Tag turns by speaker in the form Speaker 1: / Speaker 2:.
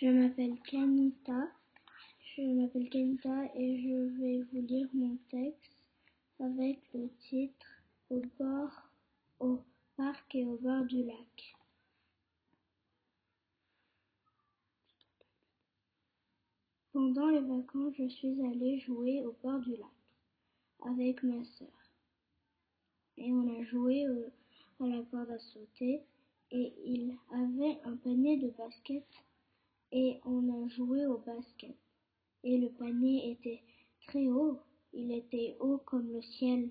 Speaker 1: Je m'appelle Kanita. Je m'appelle Kanita et je vais vous lire mon texte avec le titre Au bord, au parc et au bord du lac. Pendant les vacances, je suis allée jouer au bord du lac avec ma sœur. Et on a joué à la corde à sauter et il avait un panier de basket et on a joué au basket. Et le panier était très haut, il était haut comme le ciel.